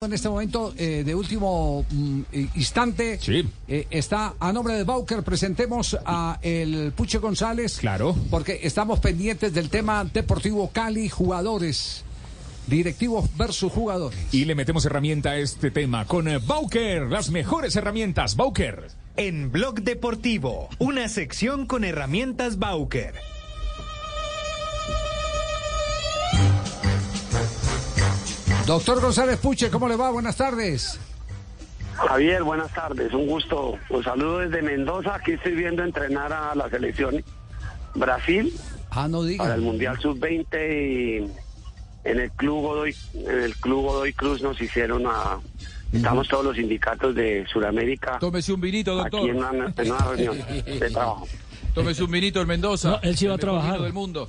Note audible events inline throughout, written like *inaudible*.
En este momento eh, de último mm, instante Sí. eh, está a nombre de Bauker. Presentemos a el Puche González. Claro. Porque estamos pendientes del tema Deportivo Cali, jugadores, directivos versus jugadores. Y le metemos herramienta a este tema con eh, Bauker, las mejores herramientas. Bauker. En Blog Deportivo, una sección con herramientas Bauker. Doctor González Puche, ¿cómo le va? Buenas tardes. Javier, buenas tardes, un gusto. Un saludo desde Mendoza. Aquí estoy viendo entrenar a la selección Brasil Ah, no diga. para el Mundial Sub-20 y en el Club Godoy, en el Club Godoy Cruz nos hicieron a... Estamos todos los sindicatos de Sudamérica Tómese un vinito, aquí doctor. en una, en una reunión de trabajo. Tómese un vinito en Mendoza. No, él sí va a trabajar. del mundo.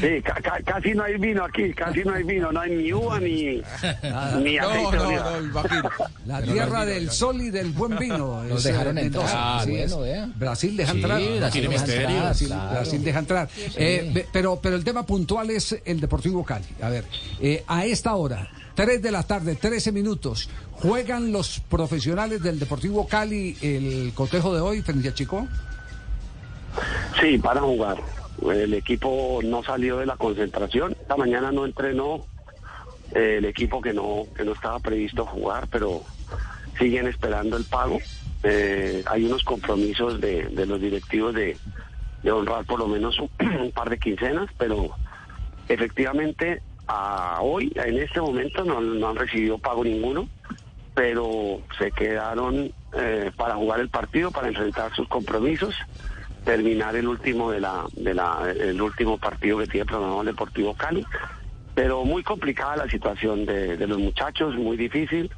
Sí, ca- ca- casi no hay vino aquí, casi no hay vino, no hay ni uva ni, *laughs* ni No, aceite no, no, imagino. La tierra del sol y del buen vino. Nos es, eh, dejaron Mendoza. Ah. Brasil deja Sí, entrar. Brasil deja deja entrar, Brasil, claro. Brasil deja entrar. Eh, ve- pero, pero el tema puntual es el Deportivo Cali. A ver, eh, a esta hora, 3 de la tarde, 13 minutos, ¿juegan los profesionales del Deportivo Cali el cotejo de hoy frente a Chico? Sí, para jugar. El equipo no salió de la concentración. Esta mañana no entrenó el equipo que no, que no estaba previsto jugar, pero siguen esperando el pago. Eh, hay unos compromisos de, de los directivos de, honrar por lo menos *clears throat* un, par de quincenas, pero efectivamente a hoy, en este momento, no, no han recibido pago ninguno, pero se quedaron eh, para jugar el partido, para enfrentar sus compromisos terminar el último de la, de la el último partido que tiene programado el Deportivo Cali. Pero muy complicada la situación de, de los muchachos muy difícil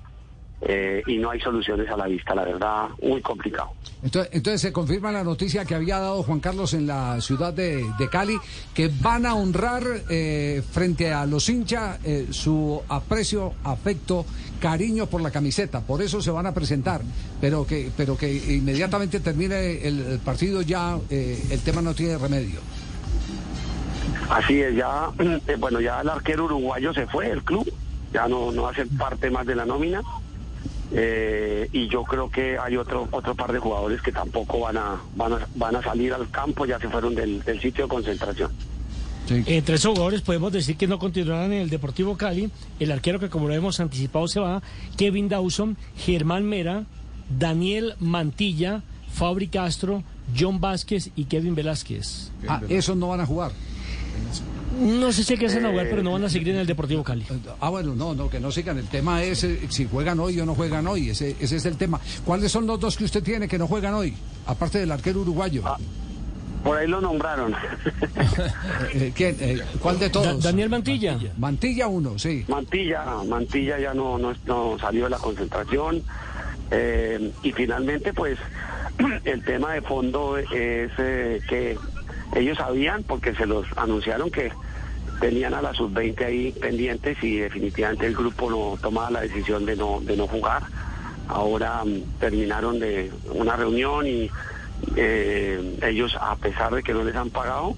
eh, y no hay soluciones a la vista la verdad muy complicado Entonces, entonces se confirma la noticia que había dado Juan Carlos en la ciudad de, de Cali, que van a honrar eh, frente a los hinchas eh, su aprecio, afecto, cariño por la camiseta. Por eso se van a presentar, pero que, pero que inmediatamente termine el, el partido ya eh, el tema no tiene remedio. así es ya *clears throat* bueno ya el arquero uruguayo se fue del club ya no no hace parte más de la nómina eh, y yo creo que hay otro otro par de jugadores que tampoco van a van a, van a salir al campo ya se fueron del, del sitio de concentración Eh, tres jugadores podemos decir que no continuarán en el Deportivo Cali. El arquero que como lo hemos anticipado se va, Kevin Dawson, Germán Mera, Daniel Mantilla, Fabri Castro, John Vázquez y Kevin Velázquez. Ah, esos no van a jugar. No sé si alcanzan a jugar, pero no van a seguir en el Deportivo Cali. Ah, bueno, no, no, que no sigan. El tema es eh, si juegan hoy o no juegan hoy. Ese, ese es el tema. ¿Cuáles son los dos que usted tiene que no juegan hoy? Aparte del arquero uruguayo. por ahí lo nombraron *laughs* Eh, eh, ¿quién? Eh, ¿Cuál de Da- todos? Daniel Mantilla. Mantilla uno, sí. Mantilla, Mantilla ya no, no, no salió de la concentración eh, y finalmente pues *clears throat* el tema de fondo es eh, que ellos sabían porque se los anunciaron que tenían a la sub-20 ahí pendientes y definitivamente el grupo no tomaba la decisión de no, de no jugar. Ahora mm, terminaron de una reunión y eh, ellos a pesar de que no les han pagado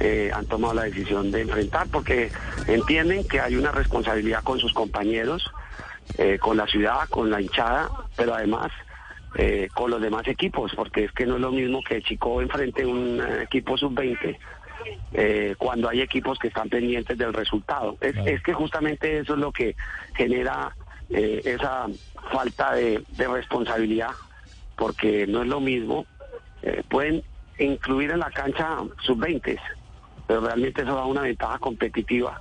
eh, han tomado la decisión de enfrentar porque entienden que hay una responsabilidad con sus compañeros, eh, con la ciudad, con la hinchada, pero además con los demás equipos, porque es que no es lo mismo que Chico enfrente un equipo sub-20 eh, cuando hay equipos que están pendientes del resultado. Es, es que justamente eso es lo que genera eh, esa falta de, de responsabilidad, porque no es lo mismo. eh, pueden incluir en la cancha sub-20, pero realmente eso da una ventaja competitiva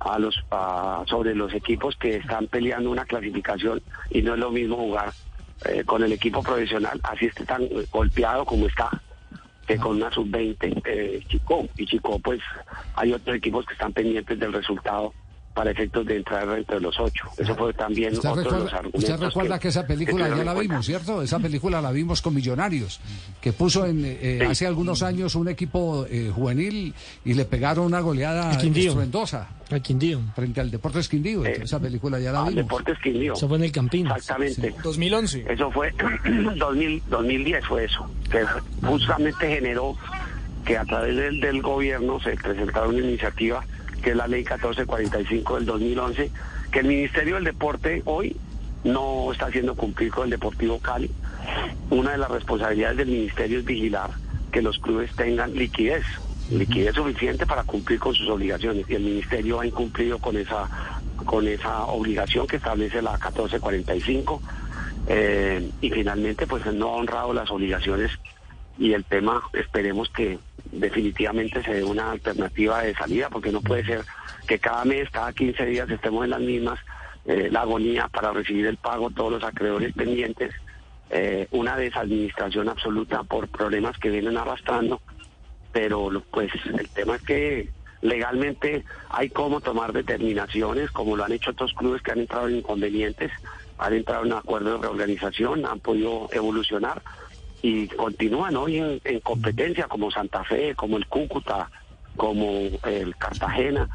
a los a- sobre los equipos que están peleando una clasificación y no es lo mismo jugar eh, con el equipo profesional, así esté tan golpeado como está, que con una sub-20 eh, Chico. Y Chico, pues hay otros equipos que están pendientes del resultado para efectos de entrar entre los ocho. Eso fue también ¿Usted otro de los recuerda, argumentos. usted recuerda que, esa película tuvieron ya la cuenta. vimos, ¿cierto? Esa película la vimos con Millonarios, que puso en eh, Sí. hace algunos años un equipo eh, juvenil y le pegaron una goleada estruendosa Al Quindío. frente al Deportes Quindío. Eh, esa película ya la Al vimos. Deportes Quindío. Eso fue en el Campín. Exactamente. 2011. Eso fue *clears throat* 2000, 2010 fue eso, que justamente generó que a través del, del gobierno se presentara una iniciativa que es la ley 1445 del 2011 que el Ministerio del Deporte hoy no está haciendo cumplir con el Deportivo Cali. Una de las responsabilidades del Ministerio es vigilar que los clubes tengan liquidez, liquidez suficiente para cumplir con sus obligaciones. Y el Ministerio ha incumplido con esa, con esa obligación que establece la 1445. eh, y finalmente, pues no ha honrado las obligaciones y el tema, esperemos que definitivamente se dé una alternativa de salida, porque no puede ser que cada mes, cada 15 días estemos en las mismas, eh, la agonía para recibir el pago, todos los acreedores pendientes, eh, una desadministración absoluta por problemas que vienen arrastrando, pero pues el tema es que legalmente hay cómo tomar determinaciones, como lo han hecho otros clubes que han entrado en inconvenientes, han entrado en acuerdos de reorganización, han podido evolucionar y continúan hoy en, en competencia como Santa Fe, como el Cúcuta, como el Cartagena.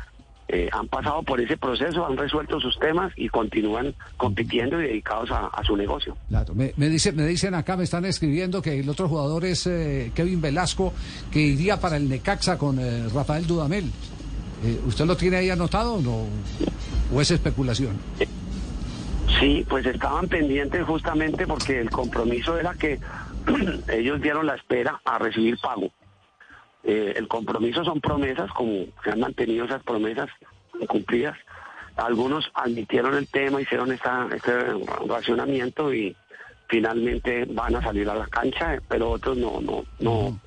Eh, han pasado por ese proceso, han resuelto sus temas y continúan compitiendo y dedicados a, a su negocio. Claro, me, me, dice, me dicen acá, me están escribiendo que el otro jugador es eh, Kevin Velasco, que iría para el Necaxa con eh, Rafael Dudamel. ¿Usted lo tiene ahí anotado o no? ¿O es especulación? Sí, pues estaban pendientes justamente porque el compromiso era que *clears throat* ellos dieron la espera a recibir pago. Eh, el compromiso son promesas, como se han mantenido esas promesas cumplidas. Algunos admitieron el tema, hicieron este racionamiento y finalmente van a salir a la cancha, pero otros no, no, no,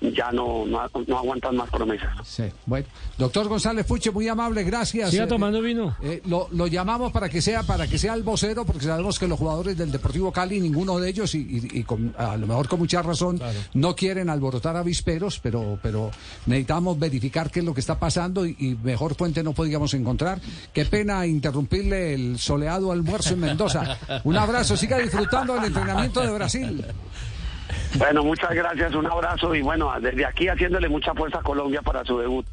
ya no, no, no aguantan más promesas. Sí, bueno. Doctor González Puche, muy amable, gracias. Siga Eh, tomando vino. eh, lo, lo llamamos para que sea para que sea el vocero, porque sabemos que los jugadores del Deportivo Cali, ninguno de ellos, y, y- y con- a lo mejor con mucha razón, no quieren alborotar avisperos, pero, pero necesitamos verificar qué es lo que está pasando y, y mejor fuente no podíamos encontrar. Qué pena interrumpirle el soleado almuerzo en Mendoza. Un abrazo, siga disfrutando del entrenamiento de Brasil. Bueno, muchas gracias, un abrazo y bueno, desde aquí haciéndole mucha fuerza a Colombia para su debut.